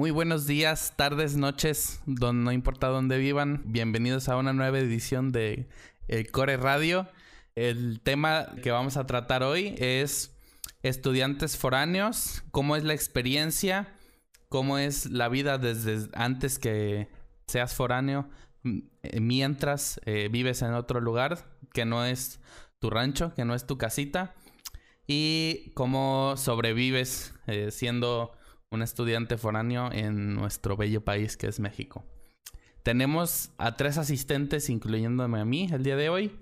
Muy buenos días, tardes, noches, don, no importa dónde vivan. Bienvenidos a una nueva edición de el Core Radio. El tema que vamos a tratar hoy es estudiantes foráneos, cómo es la experiencia, cómo es la vida desde antes que seas foráneo, mientras eh, vives en otro lugar que no es tu rancho, que no es tu casita, y cómo sobrevives eh, siendo un estudiante foráneo en nuestro bello país que es México. Tenemos a tres asistentes, incluyéndome a mí, el día de hoy.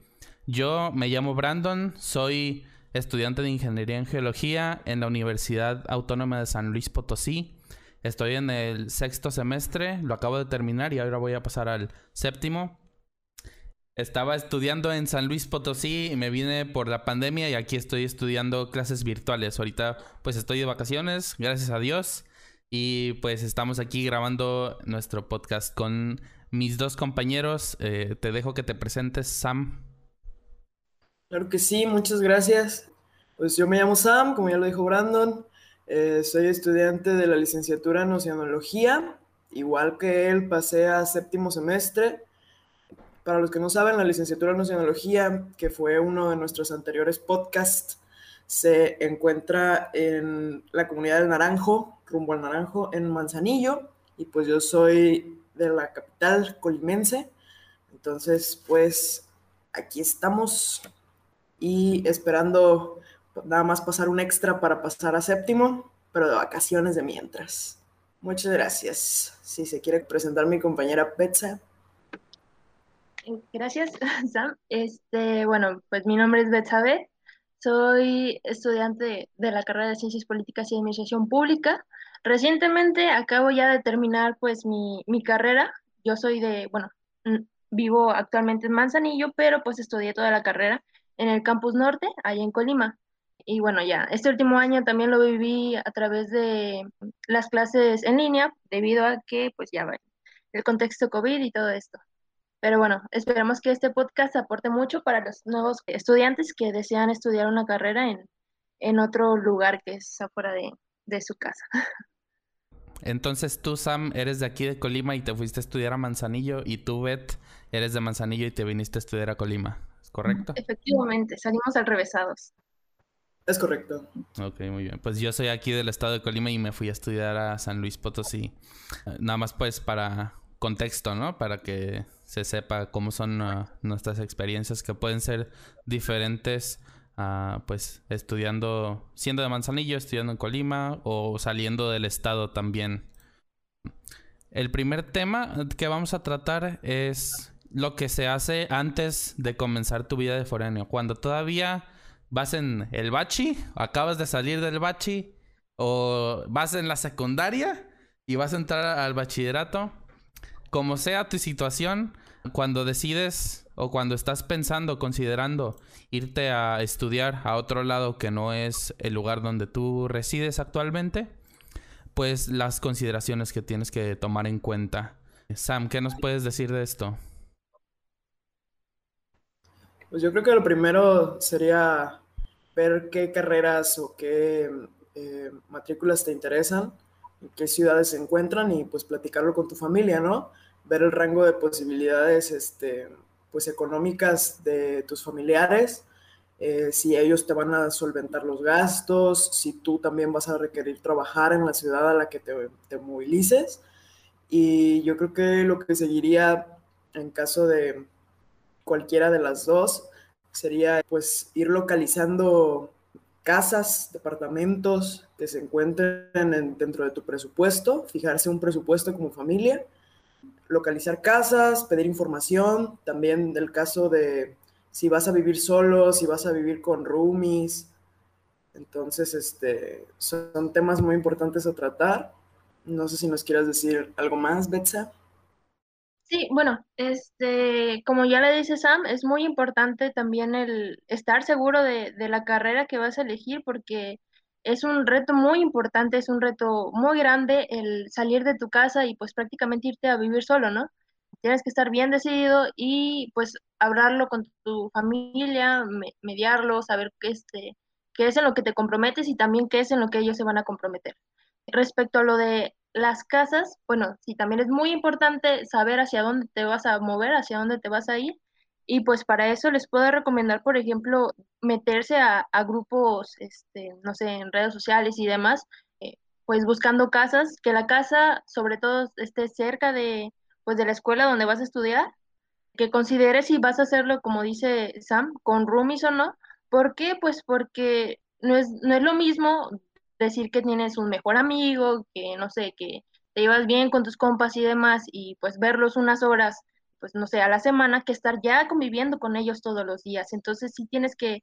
Yo me llamo Brandon, soy estudiante de Ingeniería en Geología en la Universidad Autónoma de San Luis Potosí. Estoy en el sexto semestre, lo acabo de terminar y ahora voy a pasar al séptimo. Estaba estudiando en San Luis Potosí y me vine por la pandemia y aquí estoy estudiando clases virtuales. Ahorita pues estoy de vacaciones, gracias a Dios. Y pues estamos aquí grabando nuestro podcast con mis dos compañeros. Eh, te dejo que te presentes, Sam. Claro que sí, muchas gracias. Pues yo me llamo Sam, como ya lo dijo Brandon. Eh, soy estudiante de la licenciatura en Oceanología. Igual que él, pasé a séptimo semestre. Para los que no saben, la licenciatura en Oceanología, que fue uno de nuestros anteriores podcasts, se encuentra en la comunidad del Naranjo, rumbo al Naranjo, en Manzanillo. Y pues yo soy de la capital colimense. Entonces, pues aquí estamos y esperando nada más pasar un extra para pasar a séptimo, pero de vacaciones de mientras. Muchas gracias. Si se quiere presentar mi compañera Betsa. Gracias, Sam. Este, bueno, pues mi nombre es Betsabe. Soy estudiante de la carrera de Ciencias Políticas y Administración Pública. Recientemente acabo ya de terminar pues mi, mi carrera. Yo soy de, bueno, vivo actualmente en Manzanillo, pero pues estudié toda la carrera en el Campus Norte, ahí en Colima. Y bueno, ya, este último año también lo viví a través de las clases en línea, debido a que, pues ya, el contexto COVID y todo esto. Pero bueno, esperamos que este podcast aporte mucho para los nuevos estudiantes que desean estudiar una carrera en, en otro lugar que es afuera de, de su casa. Entonces tú, Sam, eres de aquí de Colima y te fuiste a estudiar a Manzanillo y tú, Beth, eres de Manzanillo y te viniste a estudiar a Colima, ¿correcto? Efectivamente, salimos al revesados. Es correcto. Ok, muy bien. Pues yo soy aquí del estado de Colima y me fui a estudiar a San Luis Potosí. Nada más pues para contexto, ¿no? Para que se sepa cómo son uh, nuestras experiencias que pueden ser diferentes uh, pues estudiando, siendo de Manzanillo, estudiando en Colima o saliendo del estado también. El primer tema que vamos a tratar es lo que se hace antes de comenzar tu vida de foráneo. Cuando todavía vas en el bachi, acabas de salir del bachi, o vas en la secundaria y vas a entrar al bachillerato. Como sea tu situación, cuando decides o cuando estás pensando, considerando irte a estudiar a otro lado que no es el lugar donde tú resides actualmente, pues las consideraciones que tienes que tomar en cuenta. Sam, ¿qué nos puedes decir de esto? Pues yo creo que lo primero sería ver qué carreras o qué eh, matrículas te interesan, qué ciudades se encuentran y pues platicarlo con tu familia, ¿no? Ver el rango de posibilidades este, pues económicas de tus familiares, eh, si ellos te van a solventar los gastos, si tú también vas a requerir trabajar en la ciudad a la que te, te movilices. Y yo creo que lo que seguiría en caso de cualquiera de las dos, sería pues ir localizando casas, departamentos que se encuentren dentro de tu presupuesto, fijarse un presupuesto como familia, localizar casas, pedir información, también del caso de si vas a vivir solo, si vas a vivir con roomies. Entonces, este, son temas muy importantes a tratar. No sé si nos quieras decir algo más, Betsa. Sí, bueno, este, como ya le dice Sam, es muy importante también el estar seguro de, de la carrera que vas a elegir porque es un reto muy importante, es un reto muy grande el salir de tu casa y pues prácticamente irte a vivir solo, ¿no? Tienes que estar bien decidido y pues hablarlo con tu familia, mediarlo, saber qué, este, qué es en lo que te comprometes y también qué es en lo que ellos se van a comprometer. Respecto a lo de las casas, bueno, sí, también es muy importante saber hacia dónde te vas a mover, hacia dónde te vas a ir. Y pues para eso les puedo recomendar, por ejemplo, meterse a, grupos, este, no sé, en redes sociales y demás, eh, pues buscando casas, que la casa sobre todo esté cerca de, pues de la escuela donde vas a estudiar, que consideres si vas a hacerlo, como dice Sam, con roomies o no. ¿Por qué? Pues porque no es, no es lo mismo decir que tienes un mejor amigo, que no sé, que te llevas bien con tus compas y demás, y pues verlos unas horas pues no sé, a la semana que estar ya conviviendo con ellos todos los días. Entonces sí tienes que,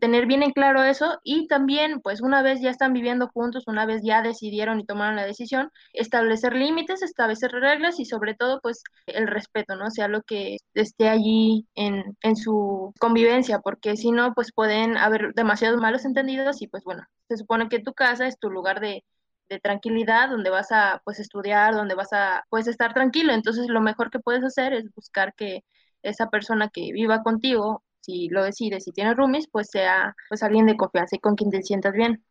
tener bien en claro eso y también pues una vez ya están viviendo juntos, una vez ya decidieron y tomaron la decisión, establecer límites, establecer reglas y sobre todo pues el respeto, ¿no? Sea lo que esté allí en, en su convivencia, porque si no pues pueden haber demasiados malos entendidos y pues bueno, se supone que tu casa es tu lugar de, de tranquilidad, donde vas a pues estudiar, donde vas a pues estar tranquilo. Entonces lo mejor que puedes hacer es buscar que esa persona que viva contigo, si lo decides, si tiene roomies, pues sea pues alguien de confianza y con quien te sientas bien.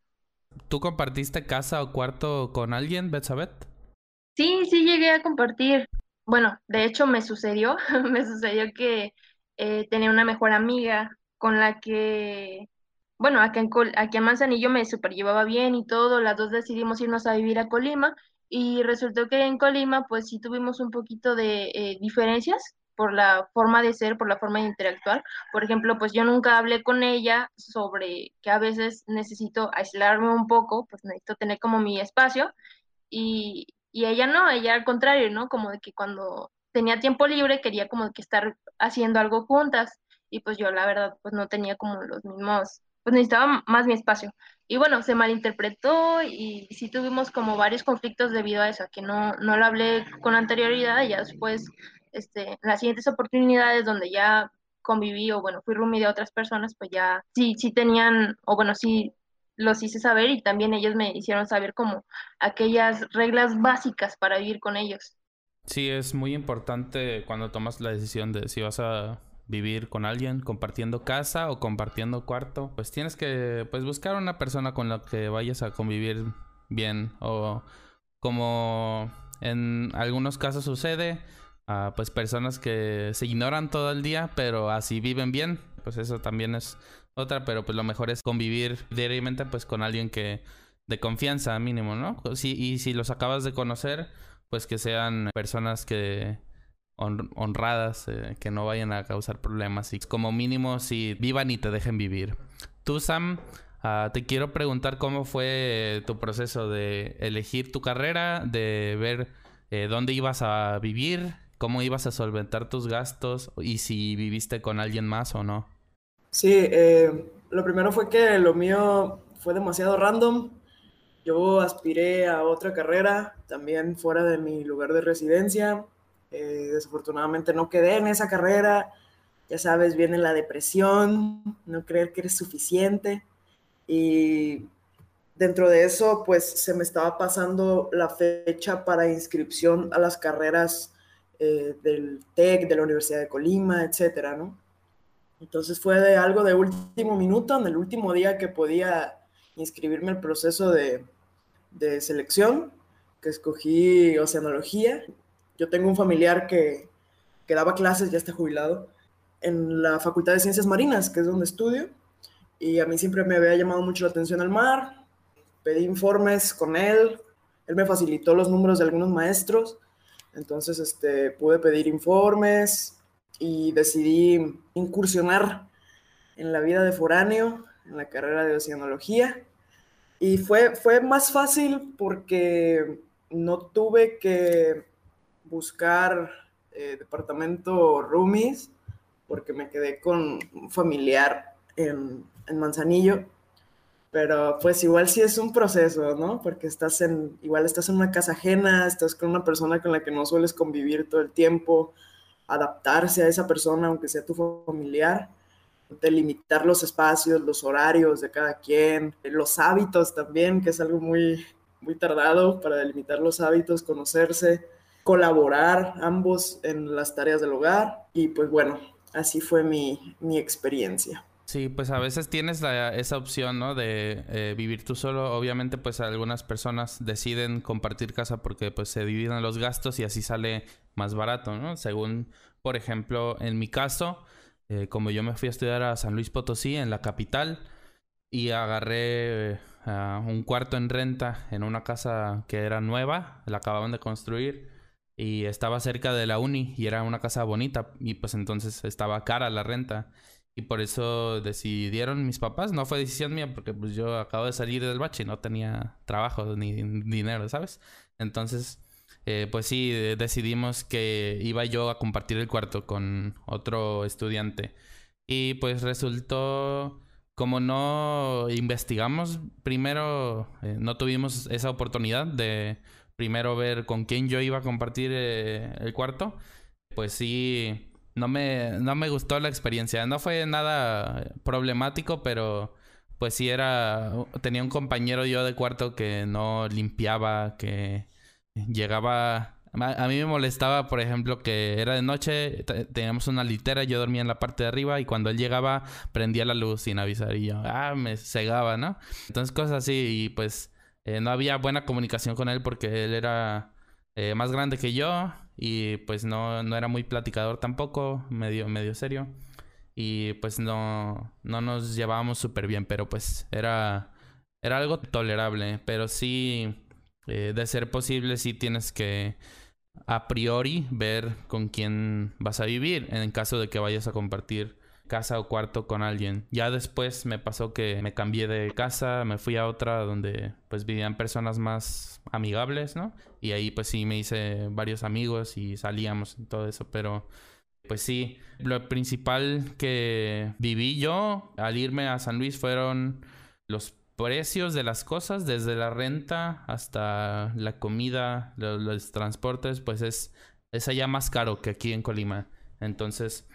¿Tú compartiste casa o cuarto con alguien, Betsabeth? Sí, sí llegué a compartir. Bueno, de hecho me sucedió, me sucedió que eh, tenía una mejor amiga con la que bueno, aquí en, aquí en Manzanillo me super llevaba bien y todo, las dos decidimos irnos a vivir a Colima y resultó que en Colima pues sí tuvimos un poquito de eh, diferencias por la forma de ser, por la forma de interactuar. Por ejemplo, pues yo nunca hablé con ella sobre que a veces necesito aislarme un poco, pues necesito tener como mi espacio y, y ella no, ella al contrario, ¿no? Como de que cuando tenía tiempo libre quería como que estar haciendo algo juntas y pues yo la verdad pues no tenía como los mismos pues necesitaba más mi espacio. Y bueno, se malinterpretó y sí tuvimos como varios conflictos debido a eso, que no, no lo hablé con anterioridad y ya después, este, las siguientes oportunidades donde ya conviví o bueno, fui roomie de otras personas, pues ya sí, sí tenían, o bueno, sí los hice saber y también ellos me hicieron saber como aquellas reglas básicas para vivir con ellos. Sí, es muy importante cuando tomas la decisión de si vas a vivir con alguien, compartiendo casa o compartiendo cuarto, pues tienes que pues buscar una persona con la que vayas a convivir bien o como en algunos casos sucede, pues personas que se ignoran todo el día, pero así viven bien, pues eso también es otra, pero pues lo mejor es convivir diariamente pues con alguien que de confianza mínimo, ¿no? Sí, y si los acabas de conocer, pues que sean personas que honradas, eh, que no vayan a causar problemas y como mínimo si vivan y te dejen vivir. Tú, Sam, ah, te quiero preguntar cómo fue tu proceso de elegir tu carrera, de ver eh, dónde ibas a vivir, cómo ibas a solventar tus gastos y si viviste con alguien más o no. Sí, eh, lo primero fue que lo mío fue demasiado random. Yo aspiré a otra carrera, también fuera de mi lugar de residencia. Eh, desafortunadamente no quedé en esa carrera. Ya sabes, viene la depresión, no creer que eres suficiente. Y dentro de eso, pues se me estaba pasando la fecha para inscripción a las carreras eh, del TEC, de la Universidad de Colima, etcétera, ¿no? Entonces fue de algo de último minuto, en el último día que podía inscribirme al proceso de, de selección, que escogí oceanología yo tengo un familiar que, que daba clases, ya está jubilado, en la Facultad de Ciencias Marinas, que es donde estudio, y a mí siempre me había llamado mucho la atención el mar. Pedí informes con él, él me facilitó los números de algunos maestros, entonces este, pude pedir informes y decidí incursionar en la vida de foráneo, en la carrera de oceanología. Y fue, fue más fácil porque no tuve que buscar eh, departamento roomies porque me quedé con un familiar en, en, Manzanillo. Pero pues igual sí es un proceso, ¿no? Porque estás en, igual estás en una casa ajena, estás con una persona con la que no sueles convivir todo el tiempo, adaptarse a esa persona, aunque sea tu familiar, delimitar los espacios, los horarios de cada quien, los hábitos también, que es algo muy, muy tardado para delimitar los hábitos, conocerse colaborar ambos en las tareas del hogar y pues bueno, así fue mi, experiencia. Sí, pues a veces tienes esa opción, ¿no? De eh, vivir tú solo. Obviamente, pues algunas personas deciden compartir casa porque pues se dividen los gastos y así sale más barato, ¿no? Según, por ejemplo, en mi caso, eh, como yo me fui a estudiar a San Luis Potosí, en la capital, y agarré eh, un cuarto en renta en una casa que era nueva, la acababan de construir y estaba cerca de la uni y era una casa bonita y pues entonces estaba cara la renta y por eso decidieron mis papás, no fue decisión mía porque pues yo acabo de salir del bache y no tenía trabajo ni dinero, ¿sabes? Entonces, eh, pues sí, decidimos que iba yo a compartir el cuarto con otro estudiante y pues resultó como no investigamos primero, eh, no tuvimos esa oportunidad de primero ver con quién yo iba a compartir eh, el cuarto, pues sí, no me, no me gustó la experiencia. No fue nada problemático, pero pues sí era, tenía un compañero yo de cuarto que no limpiaba, que llegaba a mí me molestaba, por ejemplo, que era de noche, teníamos una litera, yo dormía en la parte de arriba y cuando él llegaba prendía la luz sin avisar y yo, ah, me cegaba, ¿no? Entonces cosas así y pues eh, no había buena comunicación con él porque él era eh, más grande que yo y pues no, no era muy platicador tampoco, medio, medio serio. Y pues no, no nos llevábamos súper bien, pero pues era, era algo tolerable, pero sí... Eh, de ser posible, sí tienes que a priori ver con quién vas a vivir en caso de que vayas a compartir casa o cuarto con alguien. Ya después me pasó que me cambié de casa, me fui a otra donde pues vivían personas más amigables, ¿no? Y ahí pues sí me hice varios amigos y salíamos y todo eso, pero pues sí, lo principal que viví yo al irme a San Luis fueron los precios de las cosas, desde la renta hasta la comida, los, transportes, pues es, es allá más caro que aquí en Colima. Entonces,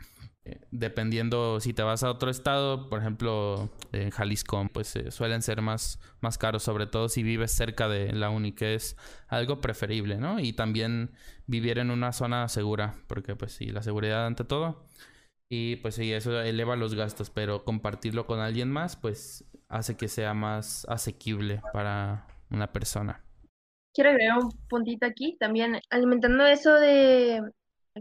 dependiendo si te vas a otro estado, por ejemplo, en Jalisco, pues eh, suelen ser más, más caros, sobre todo si vives cerca de la uni, que es algo preferible, ¿no? Y también vivir en una zona segura, porque pues sí, la seguridad ante todo. Y pues sí, eso eleva los gastos, pero compartirlo con alguien más, pues hace que sea más asequible para una persona. Quiero agregar un puntito aquí, también alimentando eso de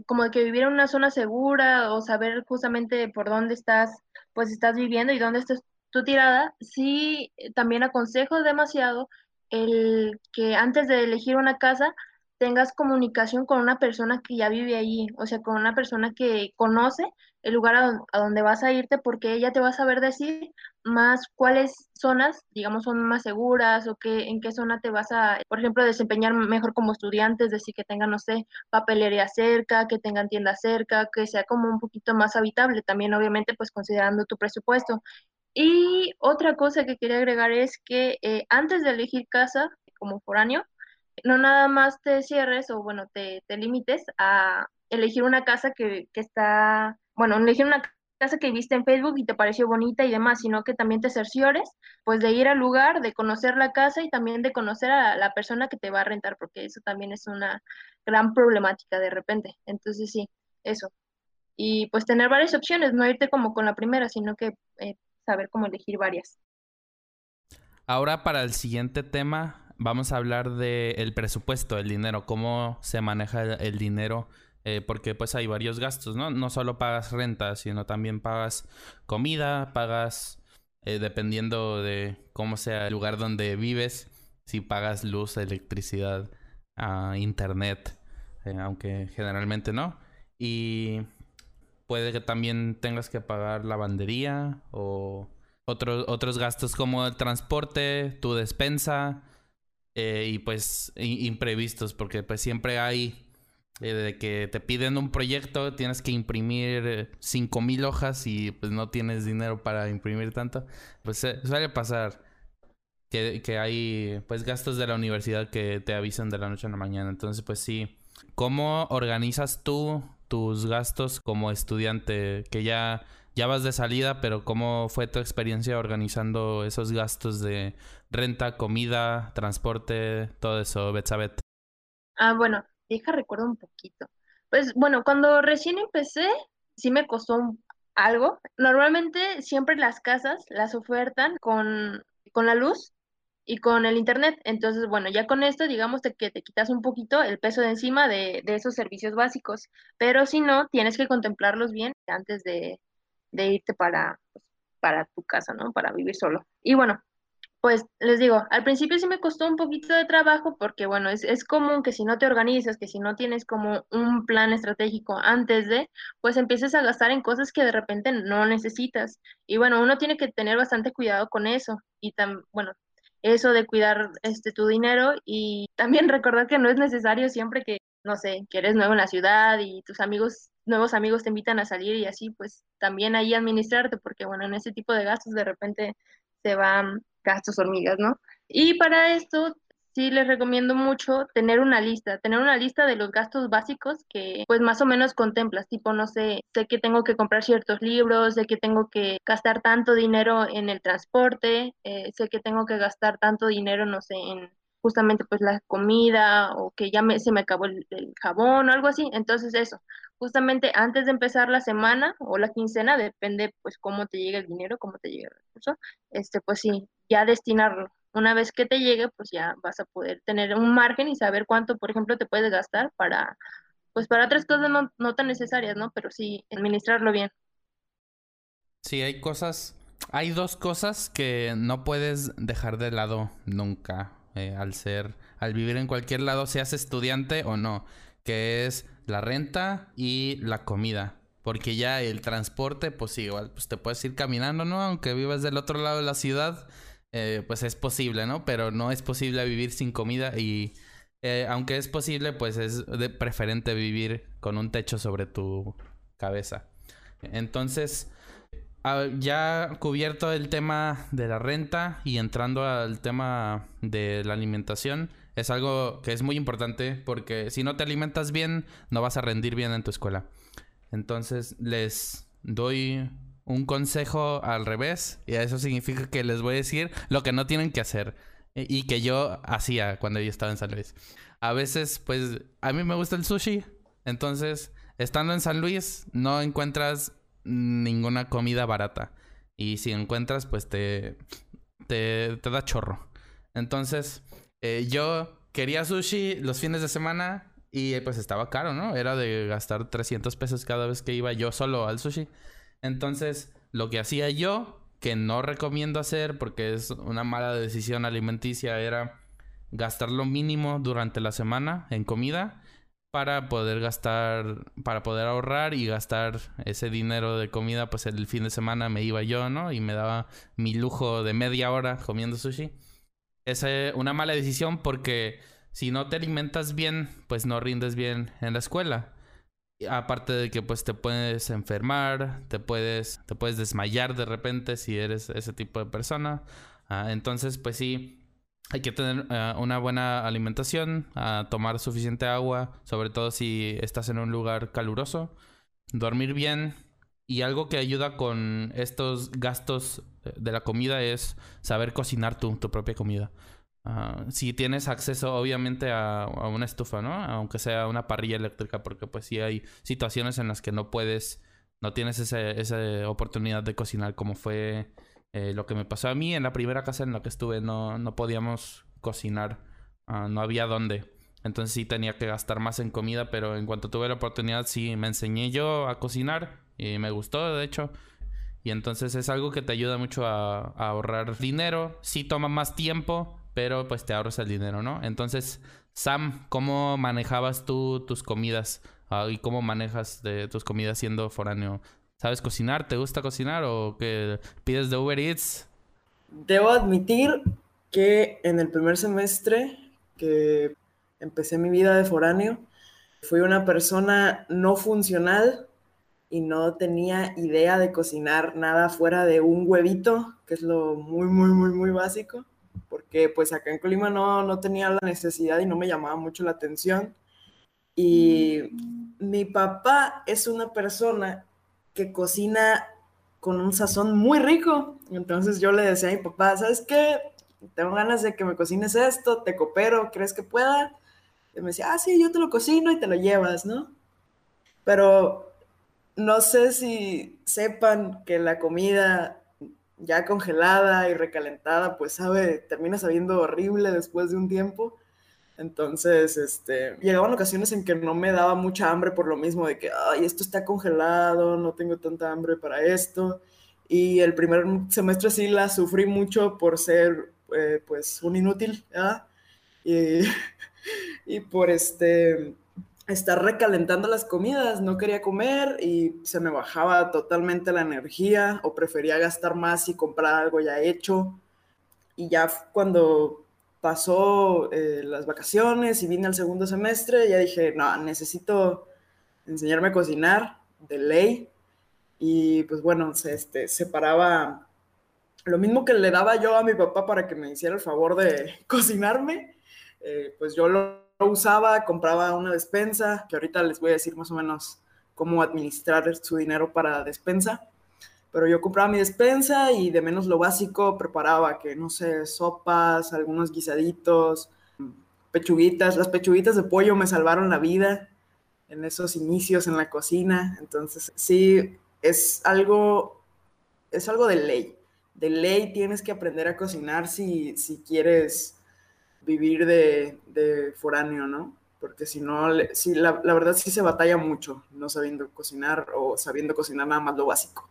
como que vivir en una zona segura o saber justamente por dónde estás, pues estás viviendo y dónde estás tu tirada, sí también aconsejo demasiado el que antes de elegir una casa tengas comunicación con una persona que ya vive allí, o sea, con una persona que conoce el lugar a, donde vas a irte porque ella te va a saber decir más cuáles zonas, digamos, son más seguras o qué, en qué zona te vas a, por ejemplo, desempeñar mejor como estudiante, es decir, que tengan, no sé, papelería cerca, que tengan tienda cerca, que sea como un poquito más habitable, también obviamente pues considerando tu presupuesto. Y otra cosa que quería agregar es que eh, antes de elegir casa como foráneo, no nada más te cierres o bueno, te, te limites a elegir una casa que, que está bueno, elegir una casa que viste en Facebook y te pareció bonita y demás, sino que también te cerciores, pues de ir al lugar, de conocer la casa y también de conocer a la persona que te va a rentar, porque eso también es una gran problemática de repente. Entonces sí, eso. Y pues tener varias opciones, no irte como con la primera, sino que eh, saber cómo elegir varias. Ahora para el siguiente tema vamos a hablar del presupuesto, el dinero, cómo se maneja el dinero eh, porque pues hay varios gastos, ¿no? No solo pagas renta, sino también pagas comida, pagas, eh, dependiendo de cómo sea el lugar donde vives, si pagas luz, electricidad, uh, internet, eh, aunque generalmente no. Y puede que también tengas que pagar lavandería o otros otros gastos como el transporte, tu despensa y pues imprevistos, porque pues siempre hay eh, de que te piden un proyecto, tienes que imprimir 5000 hojas y pues no tienes dinero para imprimir tanto. Pues suele pasar que, que, hay pues gastos de la universidad que te avisan de la noche a la mañana. Entonces, pues sí. ¿Cómo organizas tú tus gastos como estudiante? Que ya, ya vas de salida, pero ¿cómo fue tu experiencia organizando esos gastos de renta, comida, transporte, todo eso, Betsabet? Ah, bueno, Deja, recuerdo un poquito. Pues bueno, cuando recién empecé, sí me costó algo. Normalmente siempre las casas las ofertan con, con la luz y con el internet. Entonces, bueno, ya con esto, digamos que te quitas un poquito el peso de encima de, de esos servicios básicos, pero si no, tienes que contemplarlos bien antes de, de irte para, pues, para tu casa, ¿no? Para vivir solo. Y bueno, pues les digo, al principio sí me costó un poquito de trabajo porque, bueno, es, es común que si no te organizas, que si no tienes como un plan estratégico antes de, pues empieces a gastar en cosas que de repente no necesitas. Y bueno, uno tiene que tener bastante cuidado con eso. Y tan, bueno, eso de cuidar este tu dinero y también recordar que no es necesario siempre que, no sé, que eres nuevo en la ciudad y tus amigos, nuevos amigos te invitan a salir y así, pues también ahí administrarte, porque bueno, en ese tipo de gastos de repente se van gastos hormigas, ¿no? Y para esto sí les recomiendo mucho tener una lista, tener una lista de los gastos básicos que pues más o menos contemplas, tipo, no sé, sé que tengo que comprar ciertos libros, sé que tengo que gastar tanto dinero en el transporte, eh, sé que tengo que gastar tanto dinero, no sé, en justamente pues la comida o que ya me, se me acabó el, jabón o algo así, entonces eso, justamente antes de empezar la semana o la quincena, depende pues cómo te llega el dinero, cómo te llega el recurso, este pues sí, ya destinarlo. Una vez que te llegue, pues ya vas a poder tener un margen y saber cuánto, por ejemplo, te puedes gastar para, pues para otras cosas no, no tan necesarias, ¿no? Pero sí administrarlo bien. Sí, hay cosas, hay dos cosas que no puedes dejar de lado nunca eh, al ser, al vivir en cualquier lado, seas estudiante o no, que es la renta y la comida. Porque ya el transporte, pues igual, pues te puedes ir caminando, ¿no? Aunque vivas del otro lado de la ciudad, eh, pues es posible, ¿no? Pero no es posible vivir sin comida y eh, aunque es posible, pues es de preferente vivir con un techo sobre tu cabeza. Entonces, ya cubierto el tema de la renta y entrando al tema de la alimentación, es algo que es muy importante porque si no te alimentas bien, no vas a rendir bien en tu escuela. Entonces, les doy un consejo al revés y eso significa que les voy a decir lo que no tienen que hacer y que yo hacía cuando yo estaba en San Luis. A veces, pues, a mí me gusta el sushi, entonces, estando en San Luis, no encuentras ninguna comida barata. Y si encuentras, pues te, te, da chorro. Entonces, eh, yo quería sushi los fines de semana y pues estaba caro, ¿no? Era de gastar 300 pesos cada vez que iba yo solo al sushi. Entonces, lo que hacía yo, que no recomiendo hacer porque es una mala decisión alimenticia, era gastar lo mínimo durante la semana en comida para poder gastar, para poder ahorrar y gastar ese dinero de comida, pues el fin de semana me iba yo, ¿no? Y me daba mi lujo de media hora comiendo sushi. Es una mala decisión porque si no te alimentas bien, pues no rindes bien en la escuela. Aparte de que pues te puedes enfermar, te puedes, te puedes desmayar de repente si eres ese tipo de persona. Ah, entonces pues sí, hay que tener ah, una buena alimentación, uh, tomar suficiente agua, sobre todo si estás en un lugar caluroso, dormir bien y algo que ayuda con estos gastos de la comida es saber cocinar tu, tu propia comida. Ah, si tienes acceso obviamente a, una estufa, ¿no? Aunque sea una parrilla eléctrica, porque pues sí hay situaciones en las que no puedes, no tienes esa oportunidad de cocinar como fue eh, lo que me pasó a mí en la primera casa en la que estuve, no, no podíamos cocinar, ah, no había dónde. Entonces sí tenía que gastar más en comida, pero en cuanto tuve la oportunidad sí me enseñé yo a cocinar y me gustó, de hecho. Y entonces es algo que te ayuda mucho a, ahorrar dinero, sí toma más tiempo, pero pues te ahorras el dinero, ¿no? Entonces, Sam, ¿cómo manejabas tú tus comidas? Ah, ¿Y cómo manejas tus comidas siendo foráneo? ¿Sabes cocinar? ¿Te gusta cocinar o que pides de Uber Eats? Debo admitir que en el primer semestre que empecé mi vida de foráneo, fui una persona no funcional y no tenía idea de cocinar nada fuera de un huevito, que es lo muy, muy, muy, muy básico porque pues acá en Colima no, no tenía la necesidad y no me llamaba mucho la atención. Y mi papá es una persona que cocina con un sazón muy rico. Entonces yo le decía a mi papá, ¿sabes qué? Tengo ganas de que me cocines esto, te coopero, ¿crees que pueda? Y me decía, ah, sí, yo te lo cocino y te lo llevas, ¿no? Pero no sé si sepan que la comida ya congelada y recalentada, pues sabe, termina sabiendo horrible después de un tiempo. Entonces, este, llegaban ocasiones en que no me daba mucha hambre por lo mismo de que, ay, esto está congelado, no tengo tanta hambre para esto. Y el primer semestre sí la sufrí mucho por ser, eh, pues, un inútil, ¿verdad? Y, y por este, estar recalentando las comidas, no quería comer y se me bajaba totalmente la energía o prefería gastar más y comprar algo ya hecho. Y ya cuando pasó eh, las vacaciones y vine al segundo semestre, ya dije, no, necesito enseñarme a cocinar de ley. Y pues bueno, se este, separaba lo mismo que le daba yo a mi papá para que me hiciera el favor de cocinarme, eh, pues yo lo usaba, compraba una despensa, que ahorita les voy a decir más o menos cómo administrar su dinero para despensa. Pero yo compraba mi despensa y de menos lo básico preparaba, que no sé, sopas, algunos guisaditos, pechuguitas. Las pechuguitas de pollo me salvaron la vida en esos inicios en la cocina. Entonces, sí, es algo, es algo de ley. De ley tienes que aprender a cocinar si, si quieres vivir de, de foráneo, ¿no? Porque si no, si la, la verdad sí se batalla mucho no sabiendo cocinar o sabiendo cocinar nada más lo básico.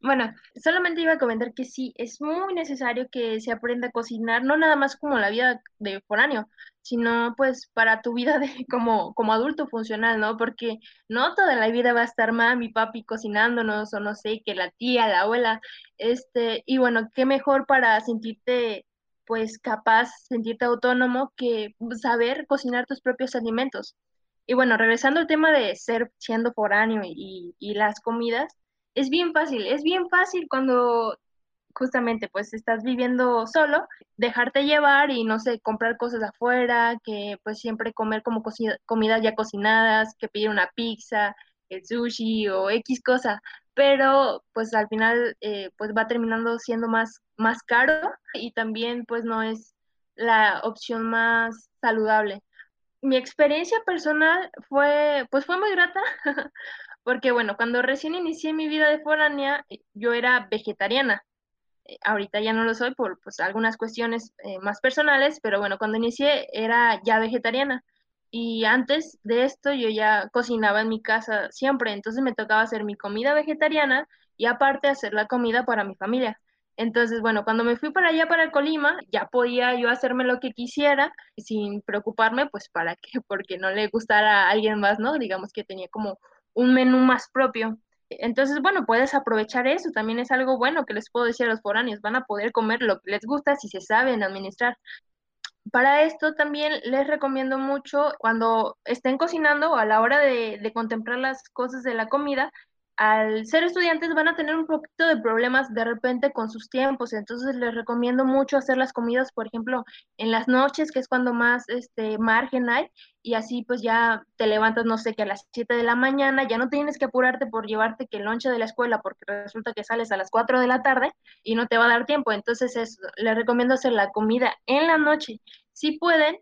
Bueno, solamente iba a comentar que sí, es muy necesario que se aprenda a cocinar, no nada más como la vida de foráneo, sino pues para tu vida de como, como adulto funcional, ¿no? Porque no toda la vida va a estar mami, papi cocinándonos, o no sé, que la tía, la abuela, este, y bueno, qué mejor para sentirte pues capaz, sentirte autónomo, que saber cocinar tus propios alimentos. Y bueno, regresando al tema de ser siendo foráneo y, y las comidas, es bien fácil, es bien fácil cuando justamente pues estás viviendo solo, dejarte llevar y no sé, comprar cosas afuera, que pues siempre comer como comidas ya cocinadas, que pedir una pizza, el sushi o X cosa, pero pues al final eh, pues va terminando siendo más, más caro y también pues no es la opción más saludable. Mi experiencia personal fue pues fue muy grata porque bueno, cuando recién inicié mi vida de foránea yo era vegetariana. Eh, ahorita ya no lo soy por pues algunas cuestiones eh, más personales, pero bueno, cuando inicié era ya vegetariana. Y antes de esto yo ya cocinaba en mi casa siempre, entonces me tocaba hacer mi comida vegetariana y aparte hacer la comida para mi familia. Entonces, bueno, cuando me fui para allá, para Colima, ya podía yo hacerme lo que quisiera sin preocuparme, pues para qué, porque no le gustara a alguien más, ¿no? Digamos que tenía como un menú más propio. Entonces, bueno, puedes aprovechar eso, también es algo bueno que les puedo decir a los foráneos, van a poder comer lo que les gusta si se saben administrar. Para esto también les recomiendo mucho cuando estén cocinando o a la hora de, contemplar las cosas de la comida, al ser estudiantes van a tener un poquito de problemas de repente con sus tiempos, entonces les recomiendo mucho hacer las comidas, por ejemplo, en las noches, que es cuando más este margen hay, y así pues ya te levantas, no sé, que a las 7 de la mañana, ya no tienes que apurarte por llevarte que el lonche de la escuela, porque resulta que sales a las 4 de la tarde y no te va a dar tiempo, entonces es, les recomiendo hacer la comida en la noche. Si pueden,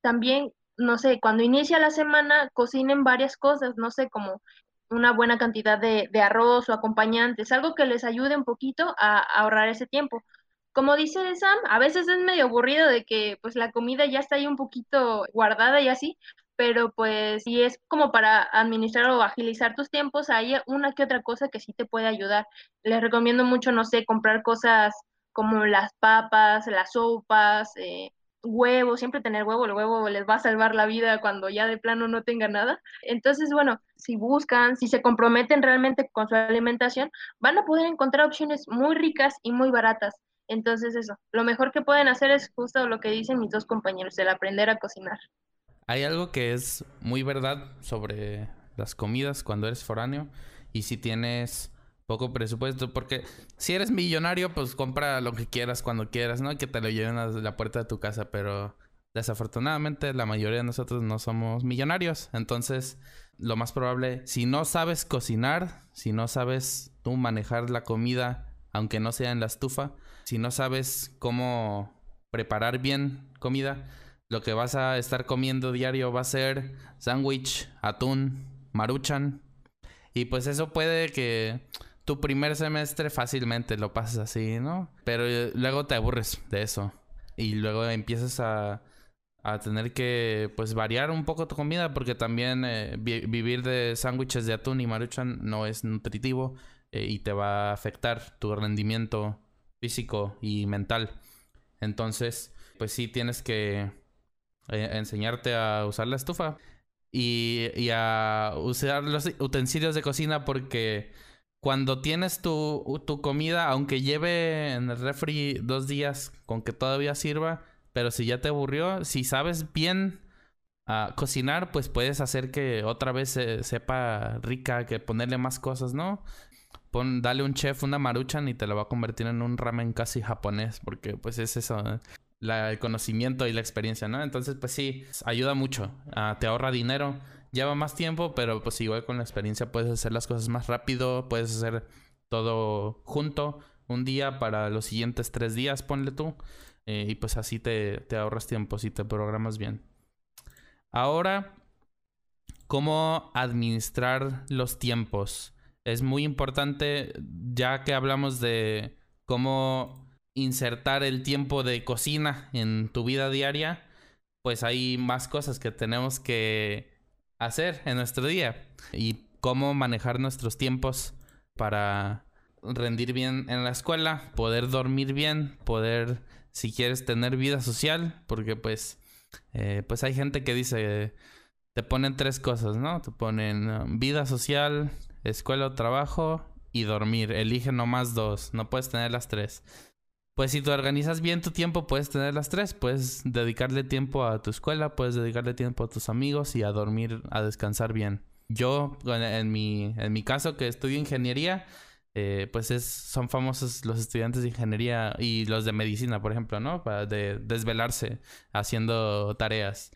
también no sé, cuando inicia la semana, cocinen varias cosas, no sé, como una buena cantidad de, arroz o acompañantes, algo que les ayude un poquito a, a, ahorrar ese tiempo. Como dice Sam, a veces es medio aburrido de que pues la comida ya está ahí un poquito guardada y así, pero pues si es como para administrar o agilizar tus tiempos, hay una que otra cosa que sí te puede ayudar. Les recomiendo mucho, no sé, comprar cosas como las papas, las sopas, eh, huevo, siempre tener huevo, el huevo les va a salvar la vida cuando ya de plano no tenga nada. Entonces, bueno, si buscan, si se comprometen realmente con su alimentación, van a poder encontrar opciones muy ricas y muy baratas. Entonces, eso, lo mejor que pueden hacer es justo lo que dicen mis dos compañeros, el aprender a cocinar. Hay algo que es muy verdad sobre las comidas cuando eres foráneo y si tienes poco presupuesto, porque si eres millonario, pues compra lo que quieras cuando quieras, ¿no? Que te lo lleven a la puerta de tu casa, pero desafortunadamente la mayoría de nosotros no somos millonarios, entonces lo más probable, si no sabes cocinar, si no sabes tú manejar la comida, aunque no sea en la estufa, si no sabes cómo preparar bien comida, lo que vas a estar comiendo diario va a ser sándwich, atún, maruchan, Y pues eso puede que tu primer semestre fácilmente lo pases así, ¿no? Pero eh, luego te aburres de eso. Y luego empiezas a, a tener que, pues, variar un poco tu comida. Porque también eh, vivir de sándwiches de atún y maruchan no es nutritivo. Eh, y te va a afectar tu rendimiento físico y mental. Entonces, pues sí tienes que enseñarte a usar la estufa y, y a usar los utensilios de cocina porque cuando tienes tu, tu, comida, aunque lleve en el refri dos días con que todavía sirva, pero si ya te aburrió, si sabes bien uh, cocinar, pues puedes hacer que otra vez se, sepa rica, que ponerle más cosas, ¿no? Pon, dale un chef una maruchan y te lo va a convertir en un ramen casi japonés, porque pues es eso. ¿eh? el conocimiento y la experiencia, ¿no? Entonces, pues sí, ayuda mucho. Ah, te ahorra dinero. Lleva más tiempo, pero pues igual con la experiencia puedes hacer las cosas más rápido, puedes hacer todo junto un día para los siguientes tres días, ponle tú. Eh, y pues así te, te ahorras tiempo si te programas bien. Ahora, ¿cómo administrar los tiempos? Es muy importante, ya que hablamos de cómo insertar el tiempo de cocina en tu vida diaria, pues hay más cosas que tenemos que hacer en nuestro día y cómo manejar nuestros tiempos para rendir bien en la escuela, poder dormir bien, poder, si quieres, tener vida social, porque pues, eh, pues hay gente que dice, te ponen tres cosas, ¿no? Te ponen um, vida social, escuela o trabajo y dormir. Elige nomás dos, no puedes tener las tres pues si tú organizas bien tu tiempo, puedes tener las tres. Puedes dedicarle tiempo a tu escuela, puedes dedicarle tiempo a tus amigos y a dormir, a descansar bien. Yo, en mi, en mi caso, que estudio ingeniería, eh, pues es, son famosos los estudiantes de ingeniería y los de medicina, por ejemplo, ¿no? Para de desvelarse haciendo tareas.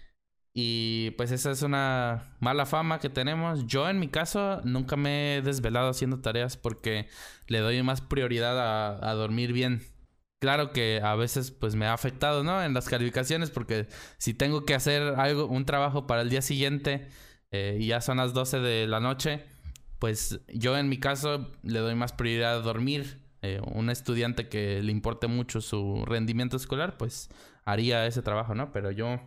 Y pues esa es una mala fama que tenemos. Yo en mi caso nunca me he desvelado haciendo tareas porque le doy más prioridad a, a dormir bien claro que a veces pues me ha afectado, ¿no? En las calificaciones porque si tengo que hacer algo, un trabajo para el día siguiente eh, y ya son las 12 de la noche, pues yo en mi caso le doy más prioridad a dormir. Eh, un estudiante que le importe mucho su rendimiento escolar, pues haría ese trabajo, ¿no? Pero yo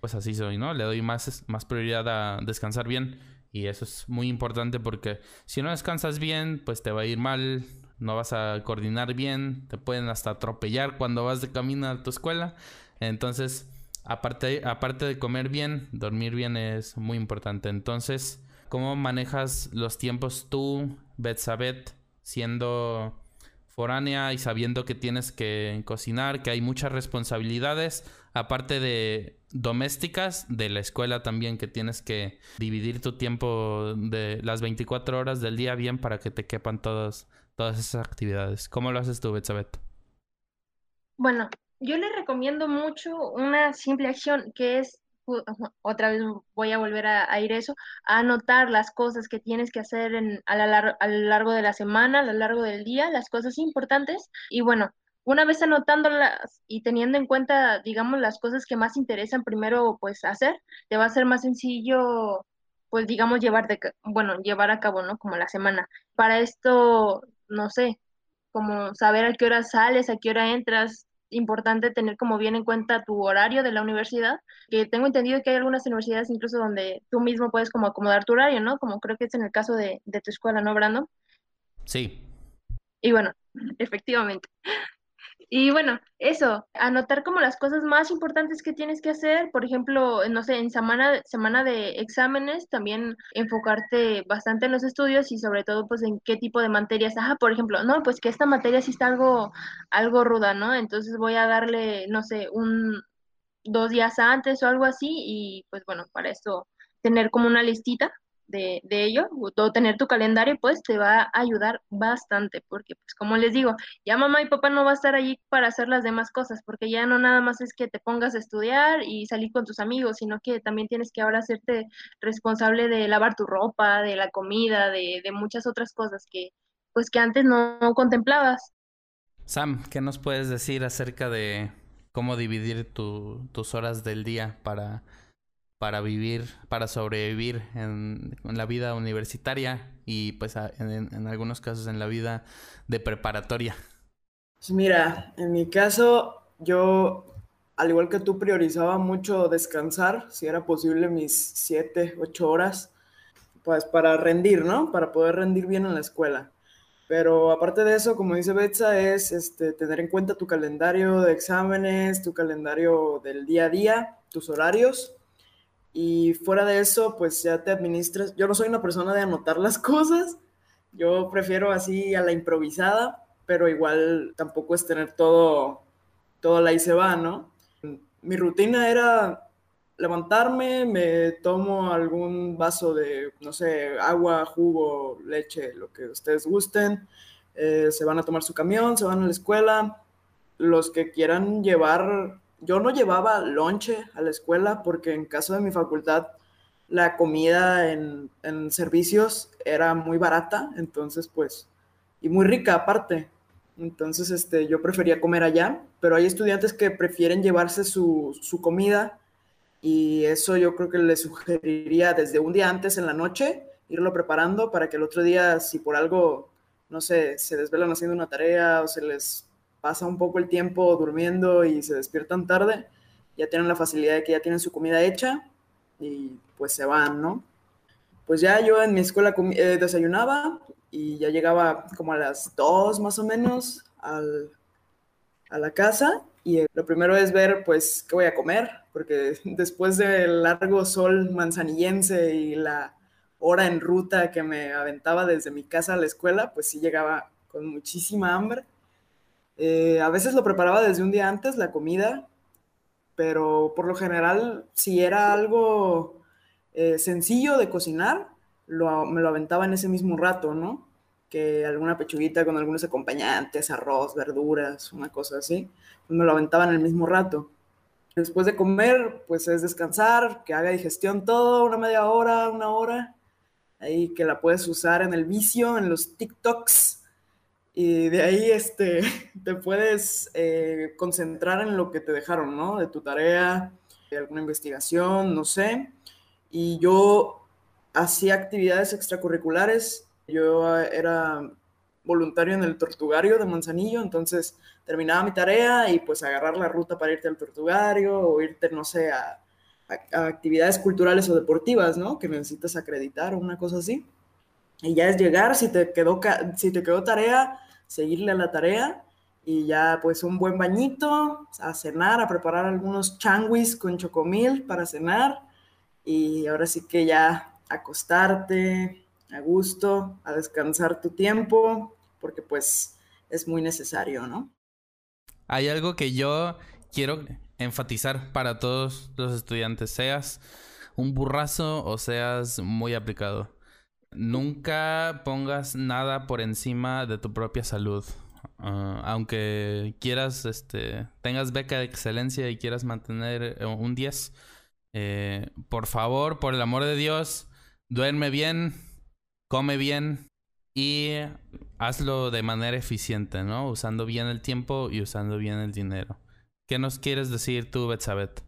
pues así soy, ¿no? Le doy más, más prioridad a descansar bien. Y eso es muy importante porque si no descansas bien, pues te va a ir mal, no vas a coordinar bien, te pueden hasta atropellar cuando vas de camino a tu escuela. Entonces, aparte, aparte de comer bien, dormir bien es muy importante. Entonces, ¿cómo manejas los tiempos tú, Betsabet, siendo foránea y sabiendo que tienes que cocinar, que hay muchas responsabilidades, aparte de domésticas, de la escuela también, que tienes que dividir tu tiempo de las 24 horas del día bien para que te quepan todos todas esas actividades. ¿Cómo lo haces tú, Betsabet? Bueno, yo le recomiendo mucho una simple acción que es, otra vez voy a volver a, ir eso, a anotar las cosas que tienes que hacer en, a, a lo largo de la semana, a lo largo del día, las cosas importantes. Y bueno, una vez anotándolas y teniendo en cuenta, digamos, las cosas que más interesan primero, pues hacer, te va a ser más sencillo, pues digamos, llevar, de, bueno, llevar a cabo, ¿no? Como la semana. Para esto no sé, como saber a qué hora sales, a qué hora entras, importante tener como bien en cuenta tu horario de la universidad, que tengo entendido que hay algunas universidades incluso donde tú mismo puedes como acomodar tu horario, ¿no? Como creo que es en el caso de, de tu escuela, ¿no, Brandon? Sí. Y bueno, efectivamente. Y bueno, eso, anotar como las cosas más importantes que tienes que hacer, por ejemplo, no sé, en semana, semana de exámenes, también enfocarte bastante en los estudios y sobre todo pues en qué tipo de materias, ajá, por ejemplo, no, pues que esta materia sí está algo, algo ruda, ¿no? Entonces voy a darle, no sé, un, dos días antes o algo así y pues bueno, para eso tener como una listita de, de ello, o tener tu calendario, pues te va a ayudar bastante, porque pues como les digo, ya mamá y papá no va a estar allí para hacer las demás cosas, porque ya no nada más es que te pongas a estudiar y salir con tus amigos, sino que también tienes que ahora hacerte responsable de lavar tu ropa, de la comida, de, de muchas otras cosas que pues que antes no, contemplabas. Sam, ¿qué nos puedes decir acerca de cómo dividir tu, tus horas del día para para vivir, para sobrevivir en, la vida universitaria y pues en, algunos casos en la vida de preparatoria? Pues mira, en mi caso yo, al igual que tú, priorizaba mucho descansar, si era posible mis siete, ocho horas, pues para rendir, ¿no? Para poder rendir bien en la escuela. Pero aparte de eso, como dice Betsa, es este, tener en cuenta tu calendario de exámenes, tu calendario del día a día, tus horarios y fuera de eso, pues ya te administras. Yo no soy una persona de anotar las cosas, yo prefiero así a la improvisada, pero igual tampoco es tener todo, todo la y se va, ¿no? Mi rutina era levantarme, me tomo algún vaso de, no sé, agua, jugo, leche, lo que ustedes gusten, eh, se van a tomar su camión, se van a la escuela, los que quieran llevar yo no llevaba lonche a la escuela porque en caso de mi facultad la comida en, servicios era muy barata, entonces pues, y muy rica aparte. Entonces, este, yo prefería comer allá, pero hay estudiantes que prefieren llevarse su, su comida y eso yo creo que les sugeriría desde un día antes en la noche irlo preparando para que el otro día, si por algo, no sé, se desvelan haciendo una tarea o se les pasa un poco el tiempo durmiendo y se despiertan tarde, ya tienen la facilidad de que ya tienen su comida hecha y pues se van, ¿no? Pues ya yo en mi escuela eh, desayunaba y ya llegaba como a las dos más o menos al, a la casa y lo primero es ver pues qué voy a comer, porque después del largo sol manzanillense y la hora en ruta que me aventaba desde mi casa a la escuela, pues sí llegaba con muchísima hambre. Eh, a veces lo preparaba desde un día antes, la comida, pero por lo general, si era algo eh, sencillo de cocinar, me lo aventaba en ese mismo rato, ¿no? Que alguna pechuguita con algunos acompañantes, arroz, verduras, una cosa así, me lo aventaba en el mismo rato. Después de comer, pues es descansar, que haga digestión todo, una media hora, una hora, ahí que la puedes usar en el vicio, en los TikToks, y de ahí este, te puedes eh, concentrar en lo que te dejaron, ¿no? De tu tarea, de alguna investigación, no sé. Y yo hacía actividades extracurriculares. Yo era voluntario en el tortugario de Manzanillo, entonces terminaba mi tarea y pues agarrar la ruta para irte al tortugario o irte, no sé, a, a actividades culturales o deportivas, ¿no? Que necesitas acreditar o una cosa así. Y ya es llegar, si te quedó, si te quedó tarea, seguirle a la tarea y ya pues un buen bañito, a cenar, a preparar algunos changuis con chocomil para cenar y ahora sí que ya acostarte a gusto, a descansar tu tiempo, porque pues es muy necesario, ¿no? Hay algo que yo quiero enfatizar para todos los estudiantes, seas un burrazo o seas muy aplicado Nunca pongas nada por encima de tu propia salud. Ah, aunque quieras, este, tengas beca de excelencia y quieras mantener eh, un 10, eh, por favor, por el amor de Dios, duerme bien, come bien y hazlo de manera eficiente, ¿no? Usando bien el tiempo y usando bien el dinero. ¿Qué nos quieres decir tú, Betsabet?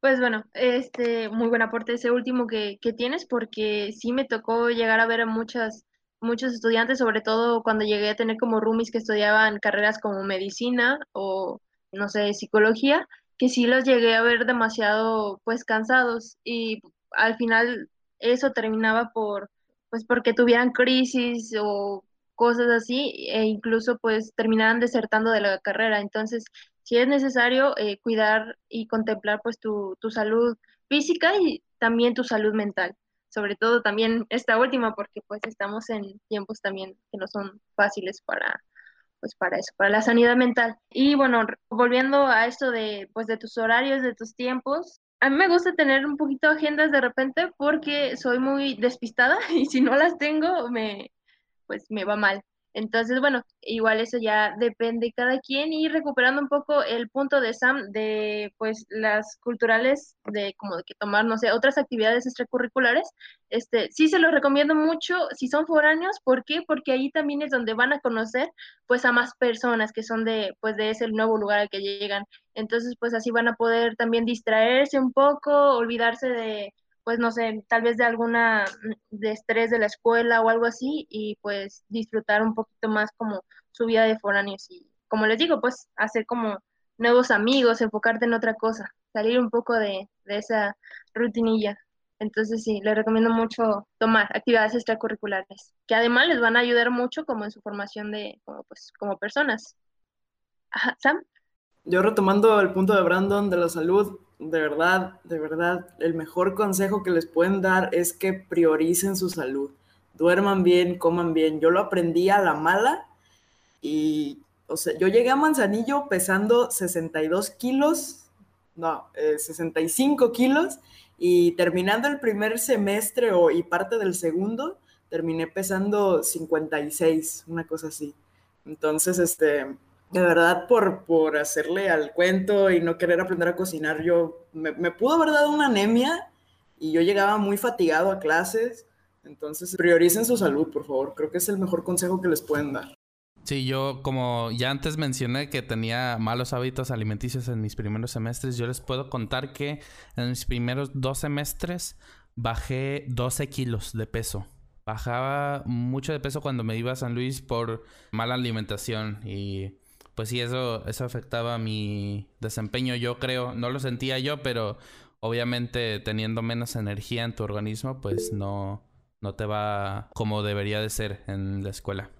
Pues bueno, este, muy buen aporte ese último que, que tienes, porque sí me tocó llegar a ver a muchas, muchos estudiantes, sobre todo cuando llegué a tener como roomies que estudiaban carreras como medicina o, no sé, psicología, que sí los llegué a ver demasiado, pues, cansados y al final eso terminaba por, pues, porque tuvieran crisis o cosas así e incluso, pues, terminaran desertando de la carrera. Entonces, si es necesario eh, cuidar y contemplar pues tu, salud física y también tu salud mental. Sobre todo también esta última porque pues estamos en tiempos también que no son fáciles para pues para eso, para la sanidad mental. Y bueno, volviendo a esto de pues de tus horarios, de tus tiempos, a mí me gusta tener un poquito agendas de repente porque soy muy despistada y si no las tengo me pues me va mal. Entonces, bueno, igual eso ya depende de cada quien y recuperando un poco el punto de Sam de pues las culturales de como de que tomar, no sé, otras actividades extracurriculares, este, sí se los recomiendo mucho si son foráneos, ¿por qué? Porque ahí también es donde van a conocer pues a más personas que son de pues de ese nuevo lugar al que llegan. Entonces, pues así van a poder también distraerse un poco, olvidarse de pues no sé, tal vez de alguna mm, de estrés de la escuela o algo así y pues disfrutar un poquito más como su vida de foráneos y como les digo, pues hacer como nuevos amigos, enfocarte en otra cosa, salir un poco de, de esa rutinilla. Entonces sí, les recomiendo mucho tomar actividades extracurriculares, que además les van a ayudar mucho como en su formación de como pues como personas. Ajá, Sam. Yo retomando el punto de Brandon de la salud, de verdad, de verdad, el mejor consejo que les pueden dar es que prioricen su salud. Duerman bien, coman bien. Yo lo aprendí a la mala y, o sea, yo llegué a Manzanillo pesando 62 kilos, no, 65 eh, kilos y terminando el primer semestre o, y parte del segundo, terminé pesando 56, una cosa así. Entonces, este, de verdad, por, por hacerle al cuento y no querer aprender a cocinar, yo me, me, pudo haber dado una anemia y yo llegaba muy fatigado a clases. Entonces, prioricen su salud, por favor. Creo que es el mejor consejo que les pueden dar. Sí, yo como ya antes mencioné que tenía malos hábitos alimenticios en mis primeros semestres, yo les puedo contar que en mis primeros dos semestres bajé 12 kilos de peso. Bajaba mucho de peso cuando me iba a San Luis por mala alimentación y pues sí, eso, eso afectaba mi desempeño, yo creo. No lo sentía yo, pero obviamente teniendo menos energía en tu organismo, pues no, no te va como debería de ser en la escuela.